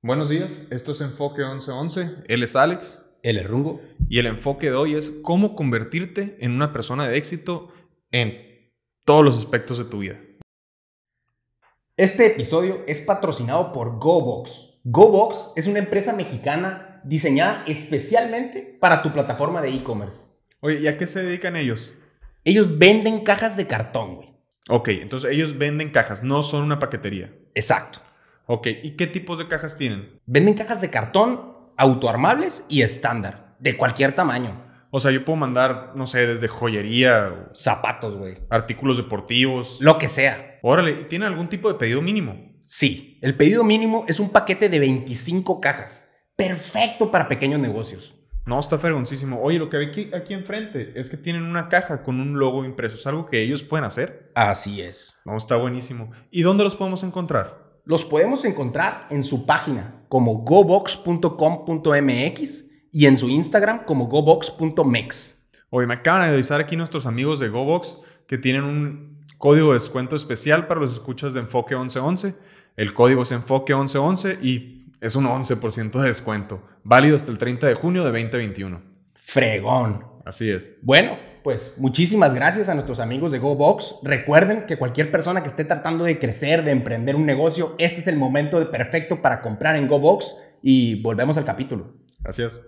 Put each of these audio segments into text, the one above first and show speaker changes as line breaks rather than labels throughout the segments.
Buenos días, esto es Enfoque 1111. Él es Alex.
Él es Rungo.
Y el enfoque de hoy es cómo convertirte en una persona de éxito en todos los aspectos de tu vida.
Este episodio es patrocinado por GoBox. GoBox es una empresa mexicana diseñada especialmente para tu plataforma de e-commerce.
Oye, ¿y a qué se dedican ellos?
Ellos venden cajas de cartón, güey.
Ok, entonces ellos venden cajas, no son una paquetería.
Exacto.
Ok, ¿y qué tipos de cajas tienen?
Venden cajas de cartón autoarmables y estándar, de cualquier tamaño.
O sea, yo puedo mandar, no sé, desde joyería,
Zapatos, güey.
artículos deportivos.
Lo que sea.
Órale, ¿y ¿tienen algún tipo de pedido mínimo?
Sí, el pedido mínimo es un paquete de 25 cajas. Perfecto para pequeños negocios.
No, está fregoncísimo. Oye, lo que ve aquí, aquí enfrente es que tienen una caja con un logo impreso. ¿Es algo que ellos pueden hacer?
Así es.
No, está buenísimo. ¿Y dónde los podemos encontrar?
Los podemos encontrar en su página como gobox.com.mx y en su Instagram como gobox.mex.
Oye, me acaban de avisar aquí nuestros amigos de GoBox que tienen un código de descuento especial para los escuchas de Enfoque 1111. El código es Enfoque 1111 y es un 11% de descuento. Válido hasta el 30 de junio de 2021.
Fregón.
Así es.
Bueno, pues muchísimas gracias a nuestros amigos de GoBox. Recuerden que cualquier persona que esté tratando de crecer, de emprender un negocio, este es el momento de perfecto para comprar en GoBox y volvemos al capítulo.
Gracias.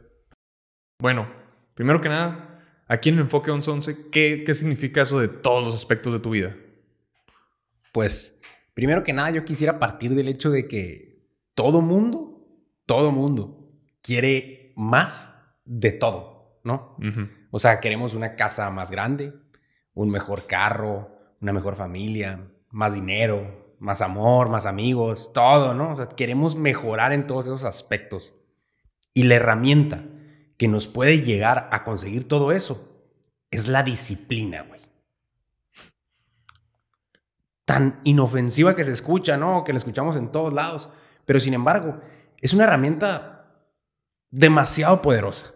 Bueno, primero que nada, aquí en Enfoque 1111, ¿qué, ¿qué significa eso de todos los aspectos de tu vida?
Pues, primero que nada, yo quisiera partir del hecho de que todo mundo, todo mundo quiere más de todo, ¿no? O sea, queremos una casa más grande, un mejor carro, una mejor familia, más dinero, más amor, más amigos, todo, ¿no? O sea, queremos mejorar en todos esos aspectos. Y la herramienta que nos puede llegar a conseguir todo eso es la disciplina, güey. Tan inofensiva que se escucha, ¿no? Que la escuchamos en todos lados. Pero sin embargo, es una herramienta demasiado poderosa.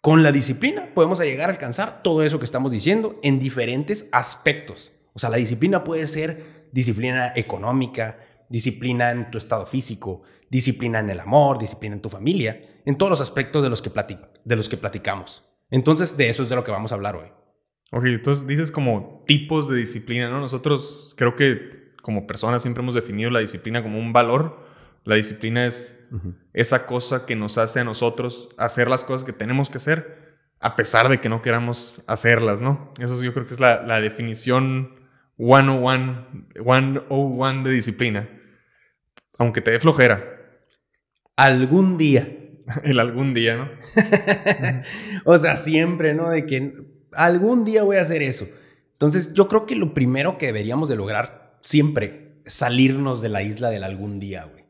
Con la disciplina podemos llegar a alcanzar todo eso que estamos diciendo en diferentes aspectos. O sea, la disciplina puede ser disciplina económica, disciplina en tu estado físico, disciplina en el amor, disciplina en tu familia, en todos los aspectos de los que, de los que platicamos. Entonces, de eso es de lo que vamos a hablar hoy.
Ok, entonces dices como tipos de disciplina, ¿no? Nosotros creo que como personas siempre hemos definido la disciplina como un valor. La disciplina es esa cosa que nos hace a nosotros hacer las cosas que tenemos que hacer a pesar de que no queramos hacerlas, ¿no? Eso yo creo que es la, la definición 101, 101 de disciplina. Aunque te dé flojera
Algún día.
el algún día, ¿no?
o sea, siempre, ¿no? De que algún día voy a hacer eso. Entonces, yo creo que lo primero que deberíamos de lograr siempre es salirnos de la isla del algún día, güey.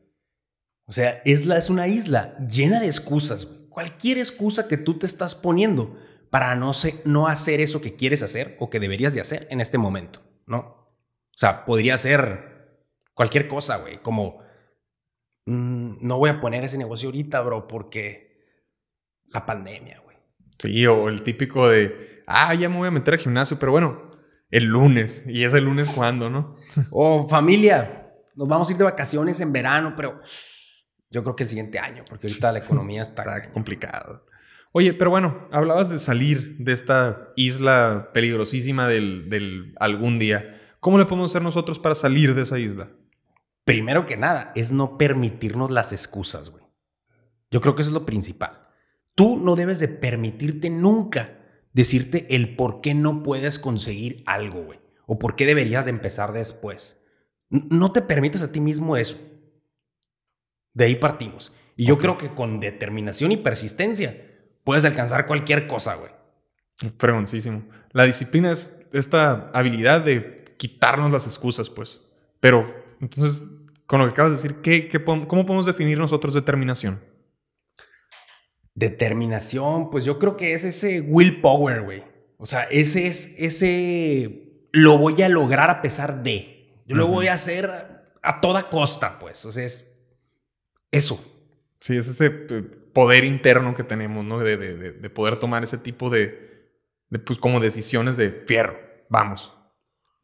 O sea, es, la, es una isla llena de excusas. Cualquier excusa que tú te estás poniendo para no, se- no hacer eso que quieres hacer o que deberías de hacer en este momento, ¿no? O sea, podría ser cualquier cosa, güey. Como, mm, no voy a poner ese negocio ahorita, bro, porque la pandemia, güey.
Sí, o el típico de, ah, ya me voy a meter al gimnasio, pero bueno, el lunes. ¿Y es el lunes cuando, no?
O familia, nos vamos a ir de vacaciones en verano, pero yo creo que el siguiente año, porque ahorita la economía está...
Complicado. Oye, pero bueno, hablabas de salir de esta isla peligrosísima del, del algún día. ¿Cómo le podemos hacer nosotros para salir de esa isla?
Primero que nada, es no permitirnos las excusas, güey. Yo creo que eso es lo principal. Tú no debes de permitirte nunca decirte el por qué no puedes conseguir algo, güey. O por qué deberías de empezar después. No te permitas a ti mismo eso. De ahí partimos. Y yo creo que con determinación y persistencia puedes alcanzar cualquier cosa, güey.
Fregoncísimo. La disciplina es esta habilidad de quitarnos las excusas, pues. Pero, entonces, con lo que acabas de decir, ¿qué, qué podemos- ¿cómo podemos definir nosotros determinación?
Determinación, pues yo creo que es ese willpower, güey. O sea, ese es ese lo voy a lograr a pesar de. Yo lo voy a hacer a toda costa, pues. O sea, es eso.
Sí, es ese eh, poder interno que tenemos, ¿no? De, de- de- de poder tomar ese tipo de, de, pues, como decisiones de fierro. Vamos.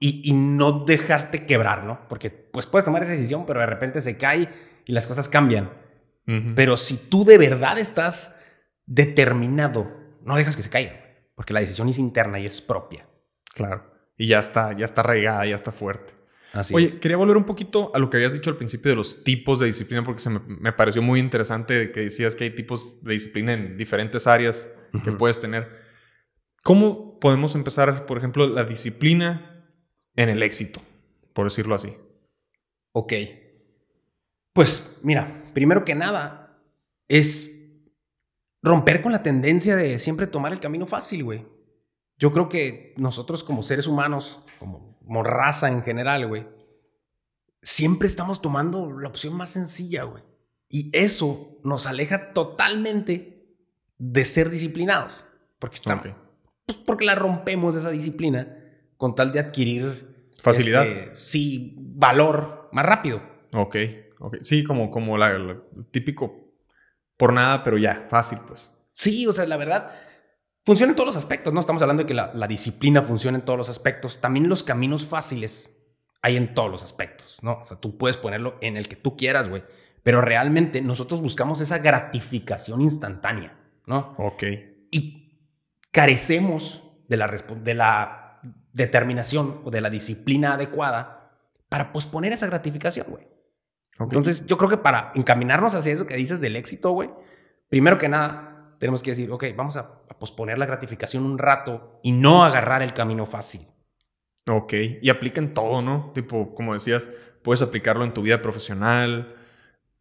Y, y no dejarte quebrar, ¿no? Porque pues puedes tomar esa decisión, pero de repente se cae y las cosas cambian. Pero si tú de verdad estás determinado, no dejas que se caiga, porque la decisión es interna y es propia.
Claro. Y ya está, ya está arraigada, ya está fuerte. Oye, quería volver un poquito a lo que habías dicho al principio de los tipos de disciplina, porque se me, pareció muy interesante que decías que hay tipos de disciplina en diferentes áreas que puedes tener. ¿Cómo podemos empezar, por ejemplo, la disciplina en el éxito, por decirlo así?
Ok. Pues mira, primero que nada, es romper con la tendencia de siempre tomar el camino fácil, güey. Yo creo que nosotros como seres humanos, como como raza en general, güey, siempre estamos tomando la opción más sencilla, güey. Y eso nos aleja totalmente de ser disciplinados. Porque estamos. Pues, porque la rompemos esa disciplina con tal de adquirir.
Facilidad.
Este, sí, valor más rápido.
Ok, ok. Sí, como, como la, típico por nada, pero ya, fácil, pues.
Sí, o sea, la verdad Funciona en todos los aspectos, ¿no? Estamos hablando de que la, disciplina funciona en todos los aspectos. También los caminos fáciles hay en todos los aspectos, ¿no? O sea, tú puedes ponerlo en el que tú quieras, güey. Pero realmente nosotros buscamos esa gratificación instantánea, ¿no?
Ok.
Y carecemos de la, de la determinación o de la disciplina adecuada para posponer esa gratificación, güey. Entonces, yo creo que para encaminarnos hacia eso que dices del éxito, güey, primero que nada, tenemos que decir, ok, vamos a, posponer la gratificación un rato y no agarrar el camino fácil.
Ok, y aplica en todo, ¿no? Tipo, como decías, puedes aplicarlo en tu vida profesional,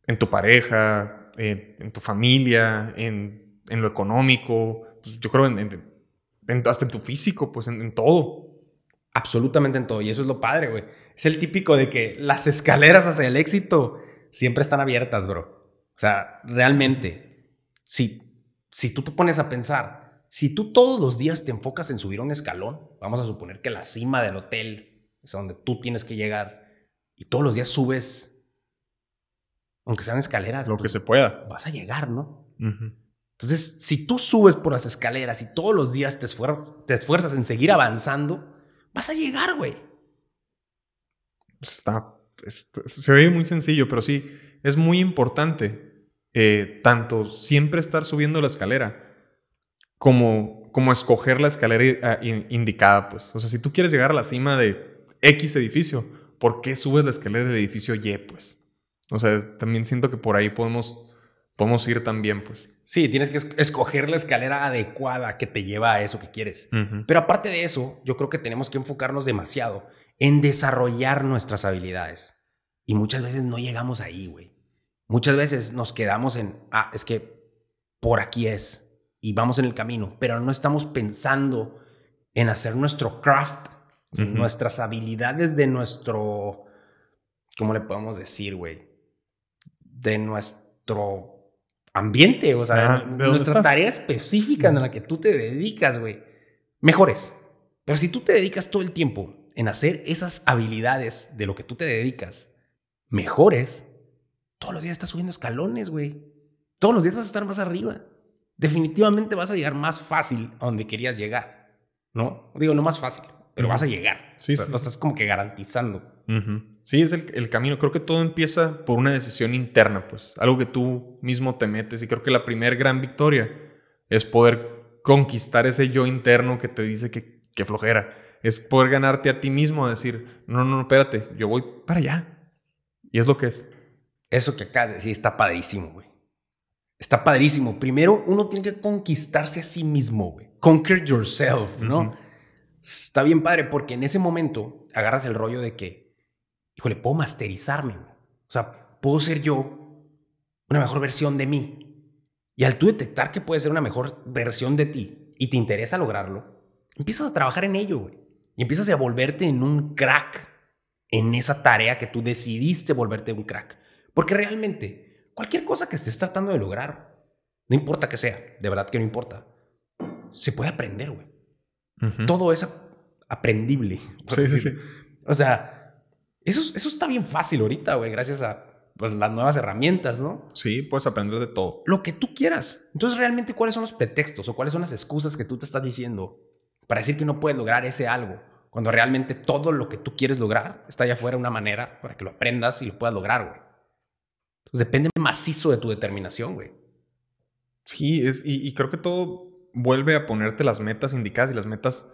en tu pareja, en, tu familia, en, lo económico, pues, yo creo en, hasta en tu físico, pues en, todo.
Absolutamente en todo, y eso es lo padre, güey. Es el típico de que las escaleras hacia el éxito siempre están abiertas, bro. O sea, realmente, si si tú te pones a pensar, si tú todos los días te enfocas en subir un escalón, vamos a suponer que la cima del hotel es a donde tú tienes que llegar, y todos los días subes, aunque sean escaleras,
lo que pues, se pueda,
vas a llegar, ¿no? Entonces, si tú subes por las escaleras y todos los días te esfuerzas, te esfuerzas en seguir avanzando, vas a llegar, güey.
Está, se ve muy sencillo, pero sí, es muy importante eh, tanto siempre estar subiendo la escalera como, como escoger la escalera eh, indicada, pues. O sea, si tú quieres llegar a la cima de X edificio, ¿por qué subes la escalera del edificio Y, pues? O sea, también siento que por ahí podemos, podemos ir también, pues.
Sí, tienes que escoger la escalera adecuada que te lleva a eso que quieres. Pero aparte de eso, yo creo que tenemos que enfocarnos demasiado en desarrollar nuestras habilidades. Y muchas veces no llegamos ahí, güey. Muchas veces nos quedamos en, ah, es que por aquí es y vamos en el camino, pero no estamos pensando en hacer nuestro craft, nuestras habilidades de nuestro, ¿cómo le podemos decir, güey? De nuestro ambiente, o sea, de, nuestra tarea específica en la que tú te dedicas, güey. Mejores. Pero si tú te dedicas todo el tiempo en hacer esas habilidades de lo que tú te dedicas mejores, todos los días estás subiendo escalones, güey. Todos los días vas a estar más arriba. Definitivamente vas a llegar más fácil a donde querías llegar. ¿No? Digo, no más fácil, pero vas a llegar. Sí, sí. Lo estás como que garantizando.
Sí, es el, el, camino. Creo que todo empieza por una decisión interna, pues. Algo que tú mismo te metes. Y creo que la primera gran victoria es poder conquistar ese yo interno que te dice que, que flojera. Es poder ganarte a ti mismo, a decir, no, no, no, espérate, yo voy para allá. Y es lo que es.
Eso que acabas de decir está padrísimo, güey. Está padrísimo. Primero, uno tiene que conquistarse a sí mismo, güey. Conquer yourself, ¿no? Está bien padre porque en ese momento agarras el rollo de que, híjole, puedo masterizarme, güey. O sea, puedo ser yo una mejor versión de mí. Y al tú detectar que puede ser una mejor versión de ti y te interesa lograrlo, empiezas a trabajar en ello, güey. Y empiezas a volverte en un crack en esa tarea que tú decidiste volverte un crack. Porque realmente, cualquier cosa que estés tratando de lograr, no importa que sea, de verdad que no importa, se puede aprender, güey. Todo es aprendible. Sí, sí, sí. O sea, eso, eso está bien fácil ahorita, güey, gracias a pues, las nuevas herramientas, ¿no?
Sí, puedes aprender de todo.
Lo que tú quieras. Entonces, realmente, ¿cuáles son los pretextos o cuáles son las excusas que tú te estás diciendo para decir que no puedes lograr ese algo? Cuando realmente todo lo que tú quieres lograr está allá afuera de una manera para que lo aprendas y lo puedas lograr, güey. Depende macizo de tu determinación, güey.
Sí, es, y, y creo que todo vuelve a ponerte las metas indicadas y las metas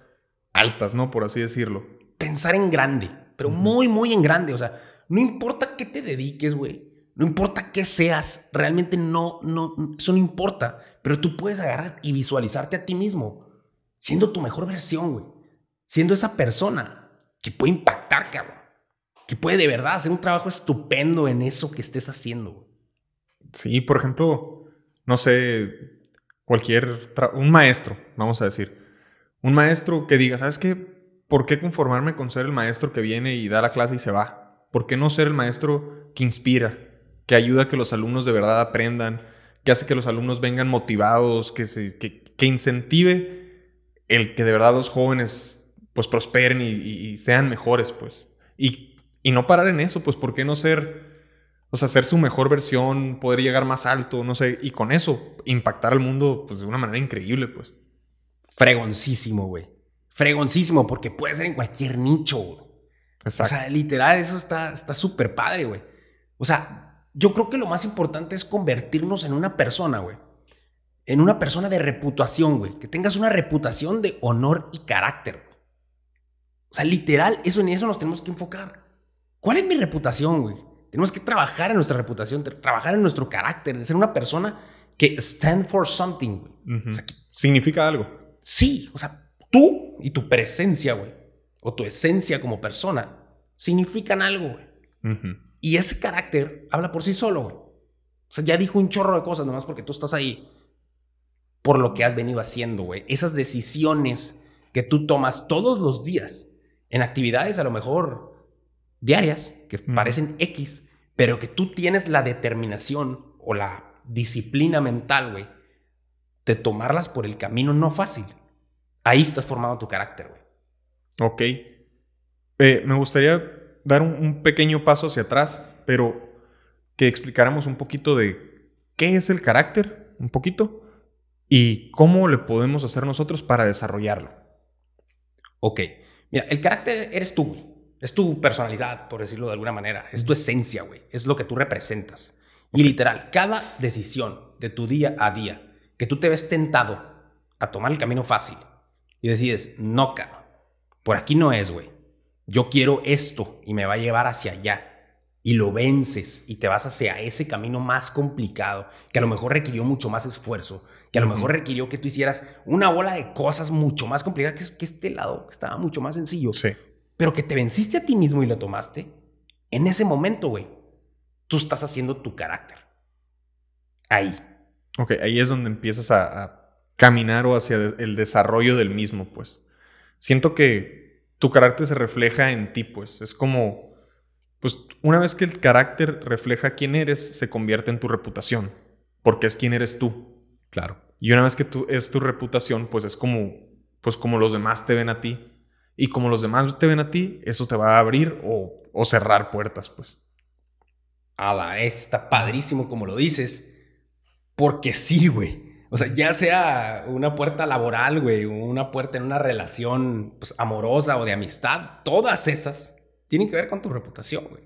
altas, ¿no? Por así decirlo.
Pensar en grande, pero muy, muy en grande. O sea, no importa qué te dediques, güey. No importa qué seas, realmente no, no, eso no importa. Pero tú puedes agarrar y visualizarte a ti mismo siendo tu mejor versión, güey. Siendo esa persona que puede impactar, cabrón. Que puede de verdad hacer un trabajo estupendo en eso que estés haciendo.
Sí, por ejemplo, no sé, cualquier, un maestro, vamos a decir. Un maestro que diga, ¿sabes qué? ¿Por qué conformarme con ser el maestro que viene y da la clase y se va? ¿Por qué no ser el maestro que inspira, que ayuda a que los alumnos de verdad aprendan, que hace que los alumnos vengan motivados, que, se, que, incentive el que de verdad los jóvenes pues prosperen y, sean mejores, pues? Y, y no parar en eso, pues ¿por qué no ser o sea, ser su mejor versión, poder llegar más alto, no sé, y con eso impactar al mundo pues de una manera increíble, pues.
Fregoncísimo, güey. Fregoncísimo, porque puede ser en cualquier nicho, güey. Exacto. O sea, literal, eso está súper padre, güey. O sea, yo creo que lo más importante es convertirnos en una persona, güey. En una persona de reputación, güey. Que tengas una reputación de honor y carácter. O sea, literal, eso en eso nos tenemos que enfocar. ¿Cuál es mi reputación, güey? Tenemos que trabajar en nuestra reputación, trabajar en nuestro carácter, en ser una persona que stand for something.
Significa algo.
Sí, o sea, tú y tu presencia, güey, o tu esencia como persona, significan algo, güey. Y ese carácter habla por sí solo, güey. O sea, ya dijo un chorro de cosas nomás porque tú estás ahí. Por lo que has venido haciendo, güey. Esas decisiones que tú tomas todos los días en actividades a lo mejor diarias, que parecen X, pero que tú tienes la determinación o la disciplina mental, güey, de tomarlas por el camino no fácil. Ahí estás formando tu carácter, güey.
Ok. Eh, me gustaría dar un, pequeño paso hacia atrás, pero que explicáramos un poquito de qué es el carácter, un poquito, y cómo le podemos hacer nosotros para desarrollarlo.
Ok. Mira, el carácter eres tú, güey. Es tu personalidad, por decirlo de alguna manera. Es tu esencia, güey. Es lo que tú representas. Y literal, cada decisión de tu día a día que tú te ves tentado a tomar el camino fácil y decides, no, cabrón, por aquí no es, güey. Yo quiero esto y me va a llevar hacia allá. Y lo vences y te vas hacia ese camino más complicado, que a lo mejor requirió mucho más esfuerzo, que a lo mejor requirió que tú hicieras una bola de cosas mucho más complicadas que, que este lado, que estaba mucho más sencillo.
Sí
pero que te venciste a ti mismo y lo tomaste, en ese momento, güey, tú estás haciendo tu carácter. Ahí.
Ok, ahí es donde empiezas a, caminar o hacia el desarrollo del mismo, pues. Siento que tu carácter se refleja en ti, pues. Es como, pues, una vez que el carácter refleja quién eres, se convierte en tu reputación, porque es quién eres tú.
Claro.
Y una vez que tú es tu reputación, pues es como, pues como los demás te ven a ti. Y como los demás te ven a ti, eso te va a abrir o, cerrar puertas, pues.
A la vez, está padrísimo como lo dices. Porque sí, güey. O sea, ya sea una puerta laboral, güey, o una puerta en una relación pues, amorosa o de amistad, todas esas tienen que ver con tu reputación, güey.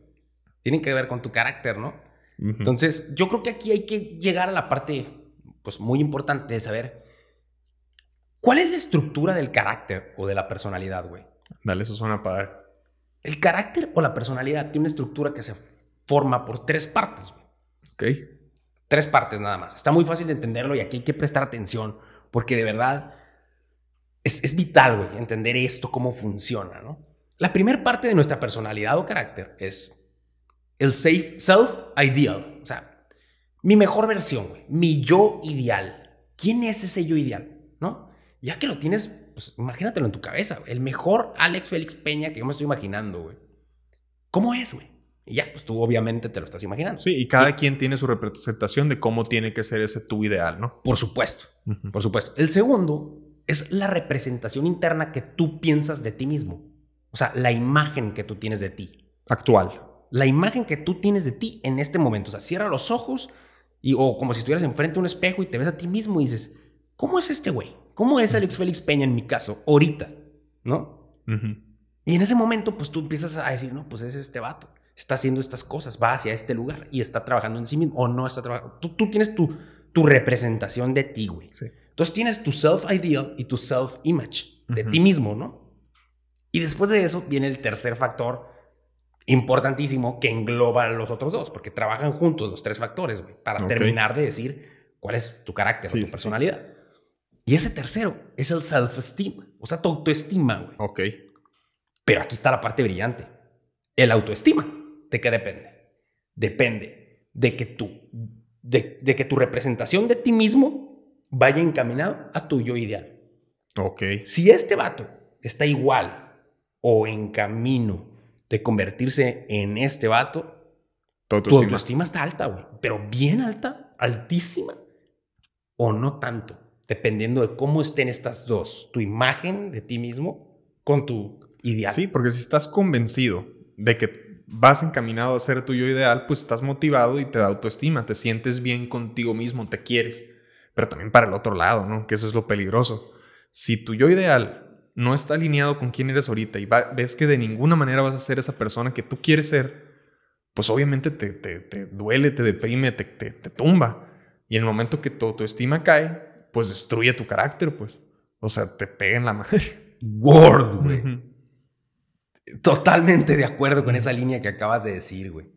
Tienen que ver con tu carácter, ¿no? Entonces, yo creo que aquí hay que llegar a la parte, pues, muy importante de saber ¿Cuál es la estructura del carácter o de la personalidad, güey?
Dale, eso suena padre.
El carácter o la personalidad tiene una estructura que se forma por tres partes. Güey.
Ok.
Tres partes nada más. Está muy fácil de entenderlo y aquí hay que prestar atención porque de verdad es, es vital, güey, entender esto, cómo funciona, ¿no? La primera parte de nuestra personalidad o carácter es el self-ideal. O sea, mi mejor versión, güey. Mi yo ideal. ¿Quién es ese yo ideal? ¿No? Ya que lo tienes, pues imagínatelo en tu cabeza, El mejor Alex Félix Peña que yo me estoy imaginando, güey. ¿Cómo es, güey? Y ya, pues tú obviamente te lo estás imaginando.
Sí, y cada quien tiene su representación de cómo tiene que ser ese tu ideal, ¿no?
Por supuesto, por supuesto. El segundo es la representación interna que tú piensas de ti mismo. O sea, la imagen que tú tienes de ti.
Actual.
La imagen que tú tienes de ti en este momento. O sea, cierra los ojos y, o como si estuvieras enfrente de un espejo y te ves a ti mismo y dices, ¿cómo es este güey? ¿Cómo es Alex Félix Peña en mi caso? Ahorita, ¿no? Y en ese momento, pues tú empiezas a decir, no, pues es este vato. está haciendo estas cosas, va hacia este lugar y está trabajando en sí mismo o no está trabajando. Tú, tú tienes tu, tu representación de ti, güey.
Sí.
Entonces tienes tu self-ideal y tu self-image de ti mismo, ¿no? Y después de eso viene el tercer factor importantísimo que engloba a los otros dos, porque trabajan juntos los tres factores, güey, para terminar de decir cuál es tu carácter
Sí,
o tu
sí,
personalidad. Y ese tercero es el self-esteem, o sea, tu autoestima, güey.
Ok.
Pero aquí está la parte brillante. El autoestima, ¿de qué depende? Depende de que tú, de, de que tu representación de ti mismo vaya encaminado a tu yo ideal.
Ok.
Si este vato está igual o en camino de convertirse en este vato,
Tu
tu
autoestima.
autoestima está alta, güey. Pero bien alta, altísima, o no tanto, dependiendo de cómo estén estas dos, tu imagen de ti mismo con tu ideal.
Sí, porque si estás convencido de que vas encaminado a ser tu yo ideal, pues estás motivado y te da autoestima, te sientes bien contigo mismo, te quieres. Pero también para el otro lado, ¿no? Que eso es lo peligroso. Si tu yo ideal no está alineado con quién eres ahorita y va- ves que de ninguna manera vas a ser esa persona que tú quieres ser, pues obviamente te, te- duele, te deprime, te, te- te tumba. Y en el momento que tu autoestima cae, pues destruye tu carácter, pues. O sea, te pega en la madre.
Word, güey.
Ujú.
Totalmente de acuerdo con esa línea que acabas de decir, güey.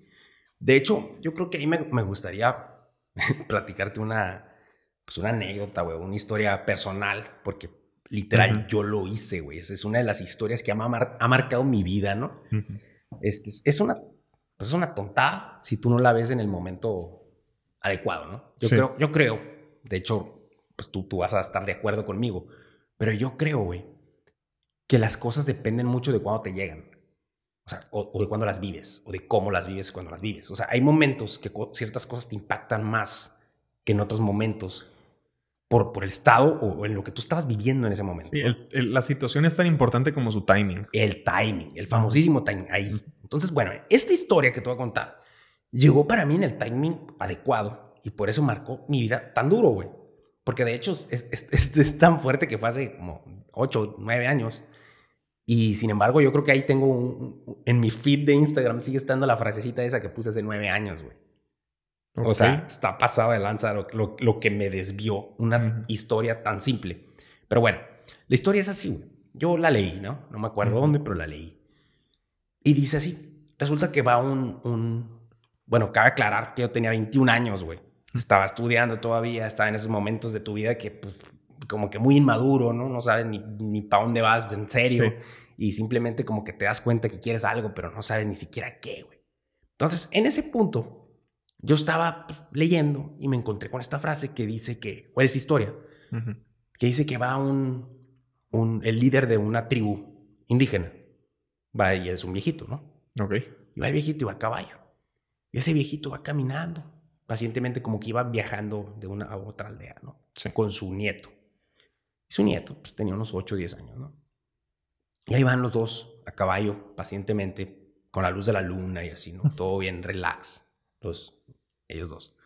De hecho, yo creo que ahí me, me gustaría platicarte una, pues una anécdota, güey, una historia personal, porque literal yo lo hice, güey. Esa es una de las historias que ha, mar- ha marcado mi vida, ¿no? Este, es- es, una, pues es una tontada si tú no la ves en el momento adecuado, ¿no? Yo,
Sí.
creo, yo creo, de hecho, pues tú, tú vas a estar de acuerdo conmigo, pero yo creo, güey, que las cosas dependen mucho de cuándo te llegan. O sea, o, o de cuándo las vives, o de cómo las vives cuando las vives. O sea, hay momentos que ciertas cosas te impactan más que en otros momentos por, por el estado o, o en lo que tú estabas viviendo en ese momento.
Sí,
¿no?
el- el- la situación es tan importante como su timing.
El timing, el famosísimo timing ahí. Entonces, bueno, esta historia que te voy a contar llegó para mí en el timing adecuado y por eso marcó mi vida tan duro, güey. Porque de hecho es, es- es- es tan fuerte que fue hace como 8, 9 años. Y sin embargo, yo creo que ahí tengo un, un- en mi feed de Instagram sigue estando la frasecita esa que puse hace 9 años, güey. O sea, está pasado de lanza lo, lo- lo que me desvió una historia tan simple. Pero bueno, la historia es así, güey. Yo la leí, ¿no? No me acuerdo dónde, pero la leí. Y dice así. Resulta que va un, un... Bueno, cabe aclarar que yo tenía 21 años, güey. Estaba estudiando todavía, estaba en esos momentos de tu vida que, pues, como que muy inmaduro, ¿no? No sabes ni, ni para dónde vas, en serio.
Sí.
Y simplemente como que te das cuenta que quieres algo, pero no sabes ni siquiera qué, güey. Entonces, en ese punto, yo estaba pues, leyendo y me encontré con esta frase que dice que, o esta historia, que dice que va un, un, el líder de una tribu indígena. Va y es un viejito, ¿no?
Ok.
Y va el viejito y va a caballo. Y ese viejito va caminando pacientemente como que iba viajando de una a otra aldea, ¿no?
Sí.
Con su nieto. Y su nieto pues, tenía unos 8 o 10 años, ¿no? Y ahí van los dos a caballo pacientemente con la luz de la luna y así, ¿no? Todo bien, relax. Los, ellos dos.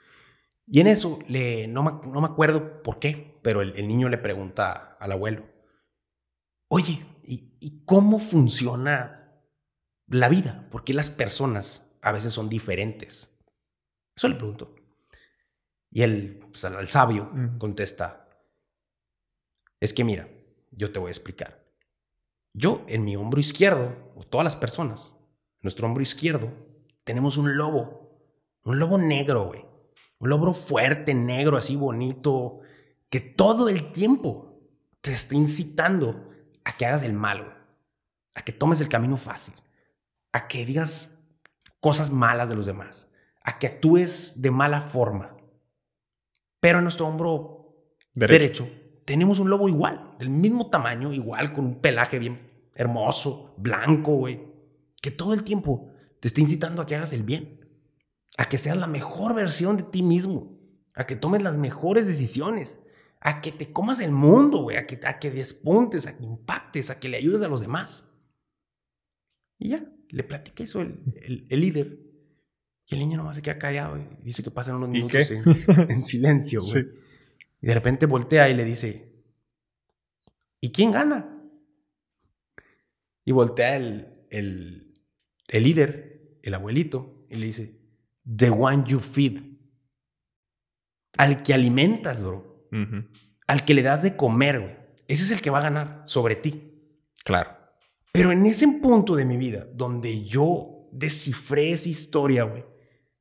Y en eso, le, no, me, no me acuerdo por qué, pero el, el niño le pregunta al abuelo, oye, ¿y, y cómo funciona la vida? ¿Por qué las personas a veces son diferentes? Eso le preguntó. Y él, pues, al, al sabio, contesta, es que mira, yo te voy a explicar. Yo, en mi hombro izquierdo, o todas las personas, en nuestro hombro izquierdo, tenemos un lobo. Un lobo negro, güey. Un lobo fuerte, negro, así bonito, que todo el tiempo te está incitando a que hagas el mal, güey. A que tomes el camino fácil. A que digas cosas malas de los demás. A que actúes de mala forma. Pero en nuestro hombro
Derecho.
derecho, tenemos un lobo igual, del mismo tamaño, igual, con un pelaje bien hermoso, blanco, güey, que todo el tiempo te está incitando a que hagas el bien, a que seas la mejor versión de ti mismo, a que tomes las mejores decisiones, a que te comas el mundo, güey, a que, a que despuntes, a que impactes, a que le ayudes a los demás. Y ya, le platica eso el, el- el líder. Y el niño nomás se queda callado y dice que pasan unos
¿Y
minutos en, en silencio, güey.
Sí.
Y de repente voltea y le dice, ¿y quién gana? Y voltea el, el, el líder el abuelito y le dice, the one you feed. Al que alimentas, bro. Al que le das de comer, güey. Ese es el que va a ganar sobre ti.
Claro.
Pero en ese punto de mi vida, donde yo descifré esa historia, güey,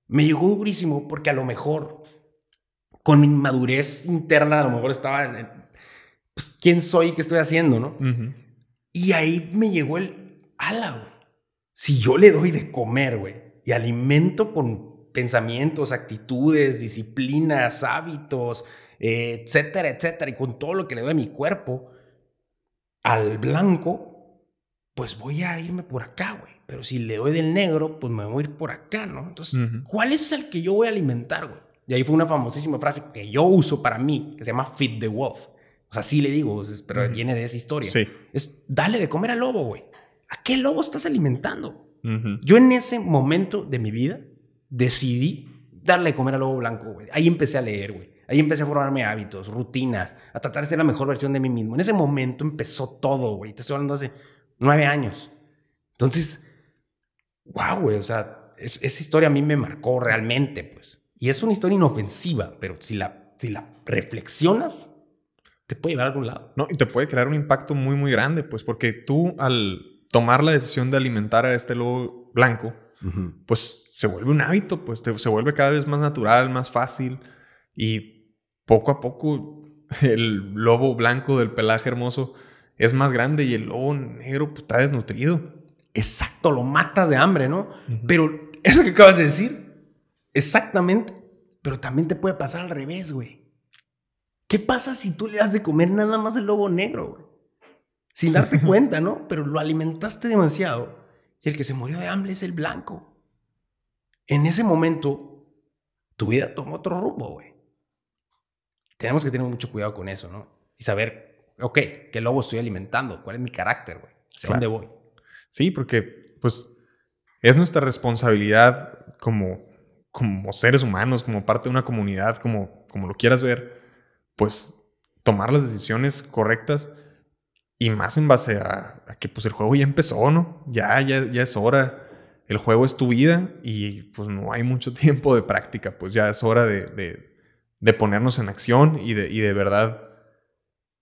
me llegó durísimo porque a lo mejor, con mi madurez interna, a lo mejor estaba en, pues, ¿quién soy qué estoy haciendo, no? Y ahí me llegó el, ala, güey. Si yo le doy de comer, güey, y alimento con pensamientos, actitudes, disciplinas, hábitos, eh, etcétera, etcétera, y con todo lo que le doy a mi cuerpo, al blanco, pues voy a irme por acá, güey. Pero si le doy del negro, pues me voy a ir por acá, ¿no? Entonces, ¿cuál es el que yo voy a alimentar, güey? Y ahí fue una famosísima frase que yo uso para mí, que se llama Feed the Wolf. O sea, sí le digo, pero viene de esa historia. Sí. Es dale de comer al lobo, güey. ¿A qué lobo estás alimentando? Yo en ese momento de mi vida decidí darle de comer al lobo blanco, güey. Ahí empecé a leer, güey. Ahí empecé a formarme hábitos, rutinas, a tratar de ser la mejor versión de mí mismo. En ese momento empezó todo, güey. Te estoy hablando hace nueve años. Entonces, wow, güey. O sea, esa historia a mí me marcó realmente, pues. Y es una historia inofensiva, pero si la, si la reflexionas, te puede llevar a algún lado.
No, y te puede crear un impacto muy, muy grande, pues, porque tú al tomar la decisión de alimentar a este lobo blanco, pues se vuelve un hábito, pues se vuelve cada vez más natural, más fácil y poco a poco el lobo blanco del pelaje hermoso es más grande y el lobo negro pues, está desnutrido.
Exacto, lo matas de hambre, ¿no? Pero eso que acabas de decir, exactamente, pero también te puede pasar al revés, güey. ¿Qué pasa si tú le das de comer nada más el lobo negro, güey? Sin darte cuenta, ¿no? Pero lo alimentaste demasiado y el que se murió de hambre es el blanco. En ese momento, tu vida tomó otro rumbo, güey. Tenemos que tener mucho cuidado con eso, ¿no? Y saber, ok, ¿qué lobo estoy alimentando? ¿Cuál es mi carácter, güey? ¿Hacia dónde voy?
Sí, porque, pues, es nuestra responsabilidad como, como seres humanos, como parte de una comunidad, como, como lo quieras ver pues tomar las decisiones correctas y más en base a, que pues el juego ya empezó, ¿no? Ya, ya, ya es hora. El juego es tu vida y pues no hay mucho tiempo de práctica, pues ya es hora de, de, ponernos en acción y de, y de verdad,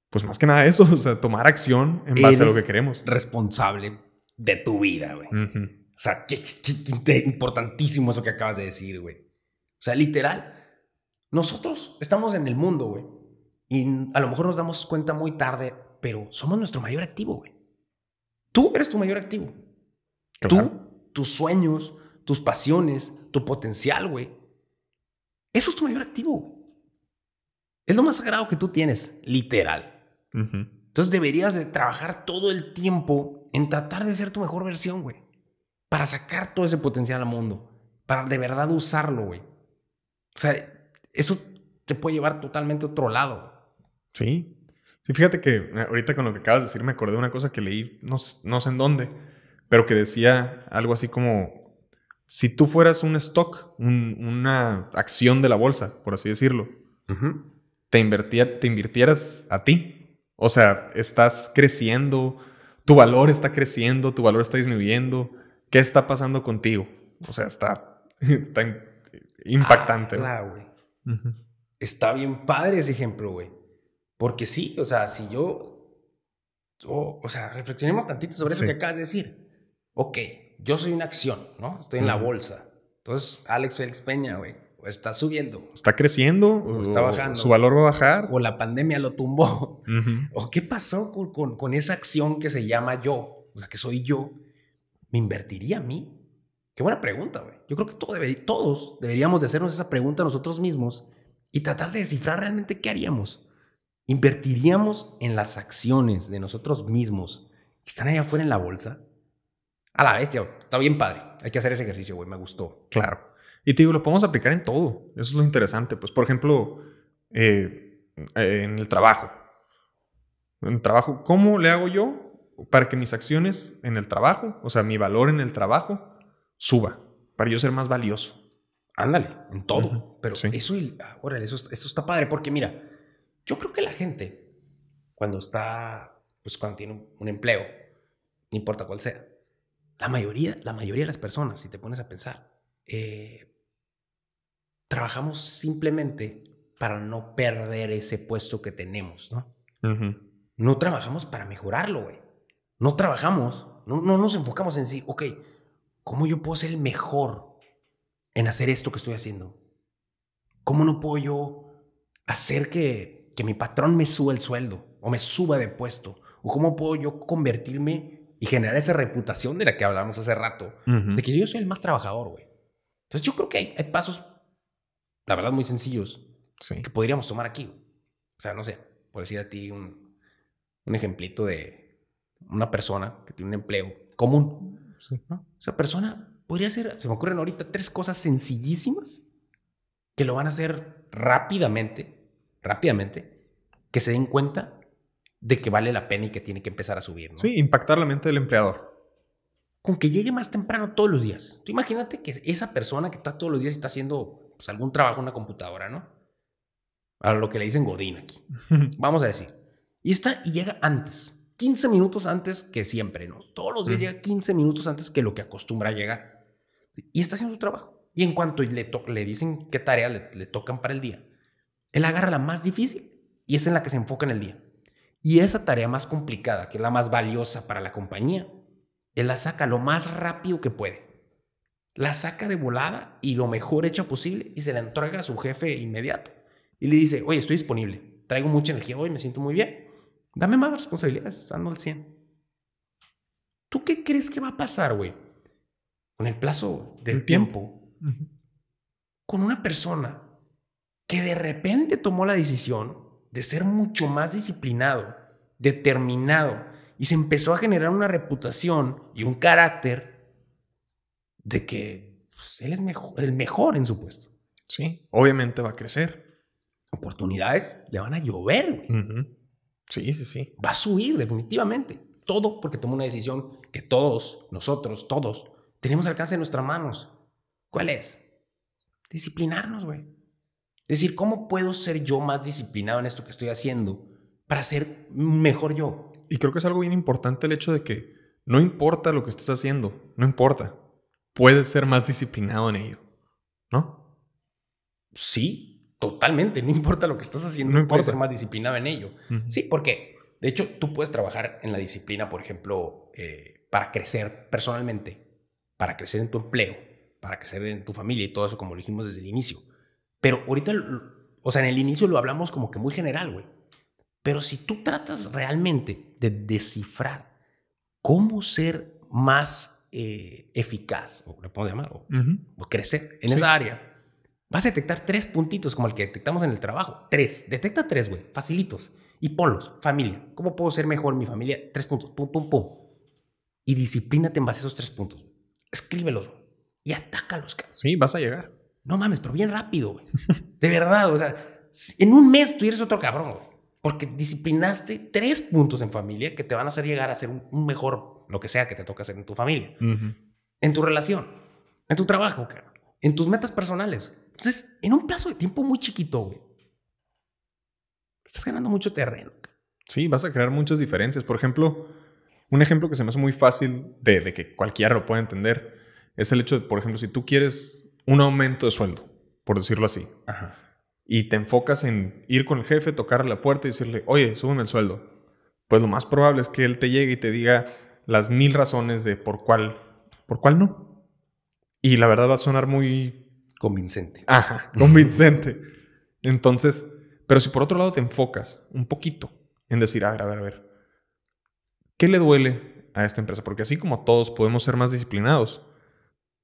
pues más que nada eso, o sea, tomar acción en base a lo que queremos.
Responsable de tu vida, güey. O sea, qué, qué importantísimo eso que acabas de decir, güey. O sea, literal, nosotros estamos en el mundo, güey. Y a lo mejor nos damos cuenta muy tarde, pero somos nuestro mayor activo, güey. Tú eres tu mayor activo. Tú, tus sueños, tus pasiones, tu potencial, güey. Eso es tu mayor activo. Es lo más sagrado que tú tienes, literal. Entonces deberías de trabajar todo el tiempo en tratar de ser tu mejor versión, güey. Para sacar todo ese potencial al mundo. Para de verdad usarlo, güey. O sea, eso te puede llevar totalmente a otro lado.
Sí. Sí, fíjate que eh, ahorita con lo que acabas de decir me acordé de una cosa que leí, no, no sé en dónde, pero que decía algo así como, si tú fueras un stock, una acción de la bolsa, por así decirlo, te, te invirtieras a ti. O sea, estás creciendo, tu valor está creciendo, tu valor está disminuyendo. ¿Qué está pasando contigo? O sea, está, está impactante.
Ah, güey. Está bien padre ese ejemplo, güey. Porque sí, o sea, si yo, o sea, reflexionemos tantito sobre eso que acabas de decir. Ok, yo soy una acción, ¿no? Estoy en la bolsa. Entonces, Alex Félix Peña, güey, está subiendo.
Está creciendo. O está bajando. Su valor va a bajar.
O la pandemia lo tumbó. O qué pasó con, con, esa acción que se llama yo, o sea, que soy yo. ¿Me invertiría a mí? Qué buena pregunta, güey. Yo creo que todo todos deberíamos de hacernos esa pregunta nosotros mismos y tratar de descifrar realmente qué haríamos invertiríamos en las acciones de nosotros mismos que están allá afuera en la bolsa, a la bestia, está bien padre. Hay que hacer ese ejercicio, güey, me gustó.
Claro. Y te digo, lo podemos aplicar en todo. Eso es lo interesante. Pues, por ejemplo, eh, en el trabajo. En el trabajo, ¿cómo le hago yo para que mis acciones en el trabajo, o sea, mi valor en el trabajo, suba? Para yo ser más valioso.
Ándale, en todo. Pero eso, órale, eso, eso está padre, porque mira, yo creo que la gente, cuando está, pues cuando tiene un, empleo, no importa cuál sea, la mayoría, la mayoría de las personas, si te pones a pensar, eh, trabajamos simplemente para no perder ese puesto que tenemos, ¿no? No trabajamos para mejorarlo, güey. No trabajamos, no, no nos enfocamos en decir, ok, ¿cómo yo puedo ser el mejor en hacer esto que estoy haciendo? ¿Cómo no puedo yo hacer que, que mi patrón me suba el sueldo o me suba de puesto? ¿O cómo puedo yo convertirme y generar esa reputación de la que hablábamos hace rato? De que yo soy el más trabajador, güey. Entonces yo creo que hay, hay pasos, la verdad, muy sencillos que podríamos tomar aquí. O sea, no sé, por decir a ti un, un ejemplito de una persona que tiene un empleo común. Esa persona podría hacer, se me ocurren ahorita tres cosas sencillísimas que lo van a hacer rápidamente, rápidamente, que se den cuenta de que vale la pena y que tiene que empezar a subir.
Sí, impactar la mente del empleador.
Con que llegue más temprano todos los días. Tú imagínate que esa persona que está todos los días está haciendo pues, algún trabajo en una computadora, ¿no? A lo que le dicen Godín aquí. Vamos a decir. Y está y llega antes. 15 minutos antes que siempre, ¿no? Todos los días llega 15 minutos antes que lo que acostumbra a llegar. Y está haciendo su trabajo. Y en cuanto le, le dicen qué tarea le, le tocan para el día, él agarra la más difícil y es en la que se enfoca en el día. Y esa tarea más complicada, que es la más valiosa para la compañía, él la saca lo más rápido que puede. La saca de volada y lo mejor hecha posible y se la entrega a su jefe inmediato. Y le dice, oye, estoy disponible, traigo mucha energía hoy, me siento muy bien. Dame más responsabilidades, ando al 100. ¿Tú qué crees que va a pasar, güey? Con el plazo del tiempo. Con una persona que de repente tomó la decisión de ser mucho más disciplinado, determinado, y se empezó a generar una reputación y un carácter de que pues, él es mejor, el mejor en su puesto.
Sí, obviamente va a crecer
oportunidades le van a llover.
Sí, sí, sí.
Va a subir definitivamente. Todo porque tomó una decisión que todos, nosotros, todos, tenemos alcance en nuestras manos. ¿Cuál es? Disciplinarnos, güey. Decir, ¿cómo puedo ser yo más disciplinado en esto que estoy haciendo para ser mejor yo?
Y creo que es algo bien importante el hecho de que no importa lo que estés haciendo, no importa. Puedes ser más disciplinado en ello, ¿no?
Sí, Totalmente, no importa lo que estás haciendo, no puedes ser más disciplinado en ello. Sí, porque de hecho tú puedes trabajar en la disciplina, por ejemplo, eh, para crecer personalmente, para crecer en tu empleo, para crecer en tu familia y todo eso, como lo dijimos desde el inicio. Pero ahorita, o sea, en el inicio lo hablamos como que muy general, güey. Pero si tú tratas realmente de descifrar cómo ser más eh, eficaz, o llamar, o, crecer en esa área, Vas a detectar tres puntitos como el que detectamos en el trabajo. Tres. Detecta tres, güey. Facilitos. Y ponlos. Familia. ¿Cómo puedo ser mejor mi familia? Tres puntos. Pum, pum, pum. Y disciplínate en base a esos tres puntos. Escríbelos. Y atácalos.
Sí, vas a llegar.
No mames, pero bien rápido, güey. De verdad. O sea, en un mes tú eres otro cabrón, güey. Porque disciplinaste tres puntos en familia que te van a hacer llegar a ser un, mejor, lo que sea que te toque hacer en tu familia. En tu relación. En tu trabajo, En tus metas personales entonces, en un plazo de tiempo muy chiquito, güey, estás ganando mucho terreno.
Sí, vas a crear muchas diferencias. Por ejemplo, un ejemplo que se me hace muy fácil de, que cualquiera lo pueda entender es el hecho de, por ejemplo, si tú quieres un aumento de sueldo, por decirlo así, y te enfocas en ir con el jefe, tocarle la puerta y decirle, oye, súbeme el sueldo, pues lo más probable es que él te llegue y te diga las mil razones de por cuál, por cuál no. Y la verdad va a sonar muy
Convincente.
Ajá, convincente. Entonces, pero si por otro lado te enfocas un poquito en decir, a ver, a ver, a ver, ¿qué le duele a esta empresa? Porque así como todos podemos ser más disciplinados,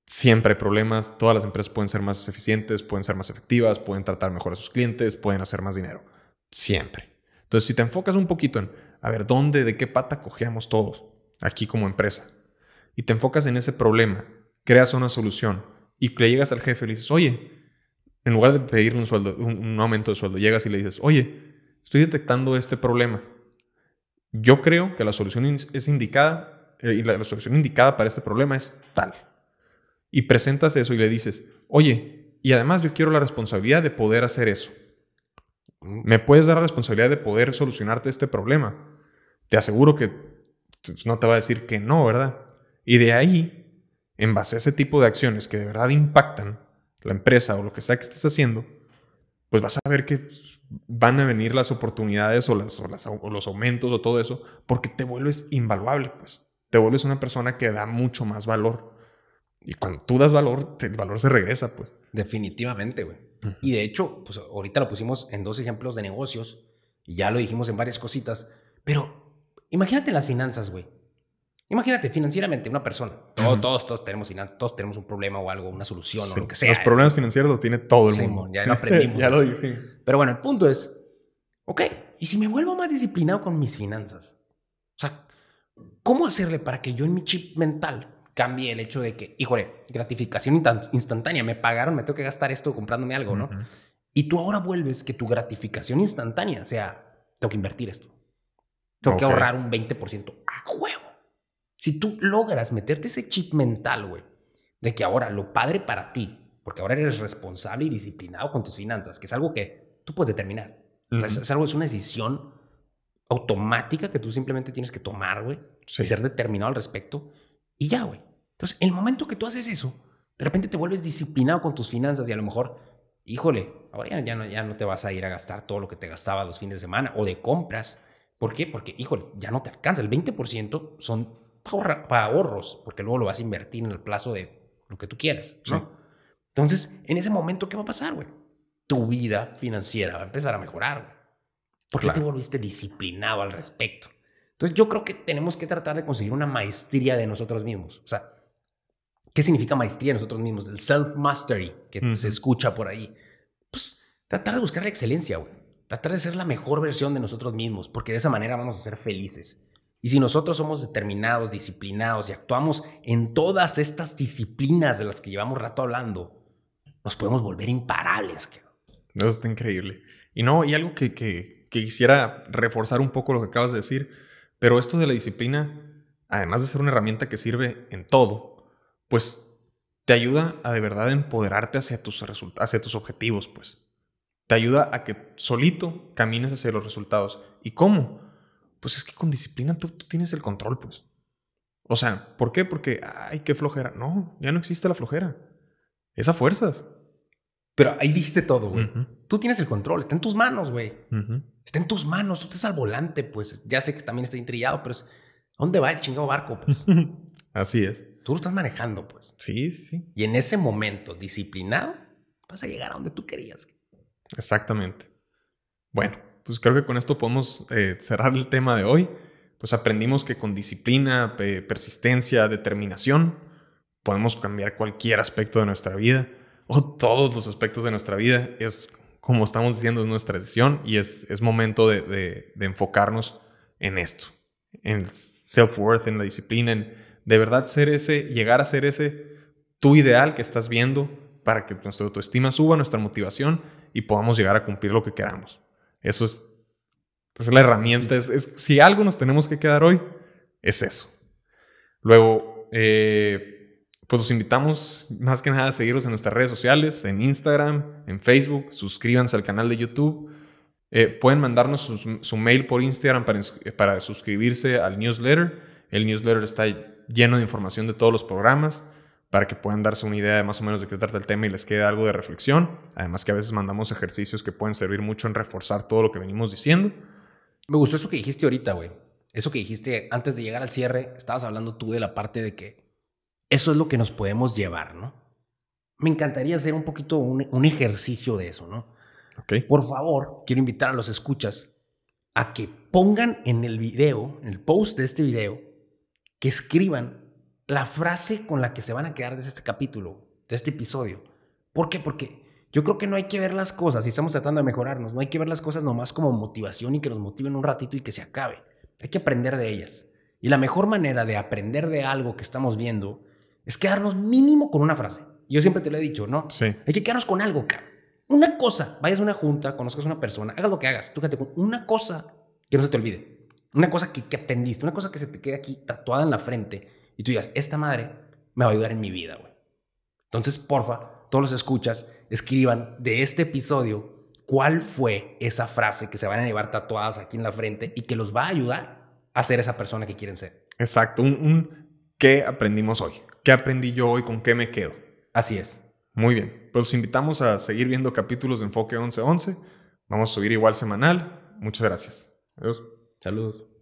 siempre hay problemas, todas las empresas pueden ser más eficientes, pueden ser más efectivas, pueden tratar mejor a sus clientes, pueden hacer más dinero. Siempre. Entonces, si te enfocas un poquito en, a ver, ¿dónde, de qué pata cojeamos todos aquí como empresa? Y te enfocas en ese problema, creas una solución, y le llegas al jefe y le dices, oye, en lugar de pedirle un, sueldo, un, aumento de sueldo, llegas y le dices, oye, estoy detectando este problema. Yo creo que la solución es indicada eh, y la, solución indicada para este problema es tal. Y presentas eso y le dices, oye, y además yo quiero la responsabilidad de poder hacer eso. ¿Me puedes dar la responsabilidad de poder solucionarte este problema? Te aseguro que no te va a decir que no, ¿verdad? Y de ahí, en base a ese tipo de acciones que de verdad impactan la empresa o lo que sea que estés haciendo, pues vas a ver que van a venir las oportunidades o, las, o, los aumentos o todo eso, porque te vuelves invaluable, pues. Te vuelves una persona que da mucho más valor. Y cuando tú das valor, el valor se regresa, pues.
Definitivamente, güey. Y de hecho, pues ahorita lo pusimos en dos ejemplos de negocios y ya lo dijimos en varias cositas, pero imagínate las finanzas, güey. Imagínate financieramente una persona. Todos, todos, todos tenemos finanzas, todos tenemos un problema o algo, una solución o lo que sea.
Los problemas financieros los tiene todo el mundo.
Ya lo aprendimos.
ya lo dije.
Pero bueno, el punto es, ok, ¿y si me vuelvo más disciplinado con mis finanzas? O sea, ¿cómo hacerle para que yo en mi chip mental cambie el hecho de que, híjole, gratificación instantánea, me pagaron, me tengo que gastar esto comprándome algo, ¿no? Y tú ahora vuelves que tu gratificación instantánea sea, tengo que invertir esto. Tengo que ahorrar un 20% a huevo. Si tú logras meterte ese chip mental, güey, de que ahora lo padre para ti, porque ahora eres responsable y disciplinado con tus finanzas, que es algo que tú puedes determinar. es, algo, es una decisión automática que tú simplemente tienes que tomar, güey, y ser determinado al respecto. Y ya, güey. Entonces, el momento que tú haces eso, de repente te vuelves disciplinado con tus finanzas y a lo mejor, híjole, ahora ya, no, ya no te vas a ir a gastar todo lo que te gastaba los fines de semana o de compras. ¿Por qué? Porque, híjole, ya no te alcanza. El 20% son para ahorros, porque luego lo vas a invertir en el plazo de lo que tú quieras, ¿no? Entonces, en ese momento, ¿qué va a pasar, güey? Tu vida financiera va a empezar a mejorar, güey. Porque te volviste disciplinado al respecto. Entonces yo creo que tenemos que tratar de conseguir una maestría de nosotros mismos. O sea, ¿qué significa maestría de nosotros mismos? El self-mastery que se escucha por ahí. Pues tratar de buscar la excelencia, güey. Tratar de ser la mejor versión de nosotros mismos, porque de esa manera vamos a ser felices. Y si nosotros somos determinados, disciplinados y actuamos en todas estas disciplinas de las que llevamos rato hablando, nos podemos volver imparables.
Eso está increíble. Y no, y algo que, que, quisiera reforzar un poco lo que acabas de decir pero esto de la disciplina, además de ser una herramienta que sirve en todo, pues te ayuda a de verdad empoderarte hacia tus, hacia tus objetivos, pues. Te ayuda a que solito camines hacia los resultados. ¿Y cómo? Pues es que con disciplina tú, tienes el control, pues. O sea, ¿por qué? Porque, ay, qué flojera. No, ya no existe la flojera. Es a fuerzas.
Pero ahí dijiste todo, güey. Tú tienes el control, está en tus manos, güey. Está en tus manos, tú estás al volante, pues. Ya sé que también está intrillado, pero es. ¿A dónde va el chingado barco, pues?
Así es.
Tú lo estás manejando, pues.
Sí, sí.
Y en ese momento, disciplinado, vas a llegar a donde tú querías.
Exactamente. Bueno, pues creo que con esto podemos eh, cerrar el tema de hoy. Pues aprendimos que con disciplina, persistencia, determinación, podemos cambiar cualquier aspecto de nuestra vida o todos los aspectos de nuestra vida. Es, como estamos diciendo, es nuestra decisión y es, es momento de, de, enfocarnos en esto, en el self-worth, en la disciplina, en de verdad ser ese, llegar a ser ese tu ideal que estás viendo para que nuestra autoestima suba, nuestra motivación y podamos llegar a cumplir lo que queramos. Eso es, la herramienta. Es, si algo nos tenemos que quedar hoy, es eso. Luego, eh, pues los invitamos más que nada a seguirnos en nuestras redes sociales, en Instagram, en Facebook, suscríbanse al canal de YouTube. Eh, pueden mandarnos su, mail por Instagram para, para suscribirse al newsletter. El newsletter está lleno de información de todos los programas para que puedan darse una idea de más o menos de qué trata el tema y les quede algo de reflexión. Además que a veces mandamos ejercicios que pueden servir mucho en reforzar todo lo que venimos diciendo.
Me gustó eso que dijiste ahorita, güey. Eso que dijiste antes de llegar al cierre, estabas hablando tú de la parte de que eso es lo que nos podemos llevar, ¿no? Me encantaría hacer un poquito un, ejercicio de eso, ¿no?
Okay.
Por favor, quiero invitar a los escuchas a que pongan en el video, en el post de este video, que escriban la frase con la que se van a quedar de este capítulo, de este episodio. ¿Por qué? Porque yo creo que no hay que ver las cosas, si estamos tratando de mejorarnos, no hay que ver las cosas nomás como motivación y que nos motiven un ratito y que se acabe. Hay que aprender de ellas. Y la mejor manera de aprender de algo que estamos viendo es quedarnos mínimo con una frase. Yo siempre te lo he dicho, ¿no?
Sí.
Hay que quedarnos con algo, cara. Una cosa, vayas a una junta, conozcas a una persona, hagas lo que hagas, tú quédate con una cosa que no se te olvide. Una cosa que, que aprendiste, una cosa que se te quede aquí tatuada en la frente y tú digas, esta madre me va a ayudar en mi vida, güey. Entonces, porfa, todos los escuchas, escriban de este episodio cuál fue esa frase que se van a llevar tatuadas aquí en la frente y que los va a ayudar a ser esa persona que quieren ser.
Exacto, un ¿qué aprendimos hoy? ¿Qué aprendí yo hoy? ¿Con qué me quedo?
Así es.
Muy bien. Pues los invitamos a seguir viendo capítulos de Enfoque 1111. Vamos a subir igual semanal. Muchas gracias. Adiós.
Saludos.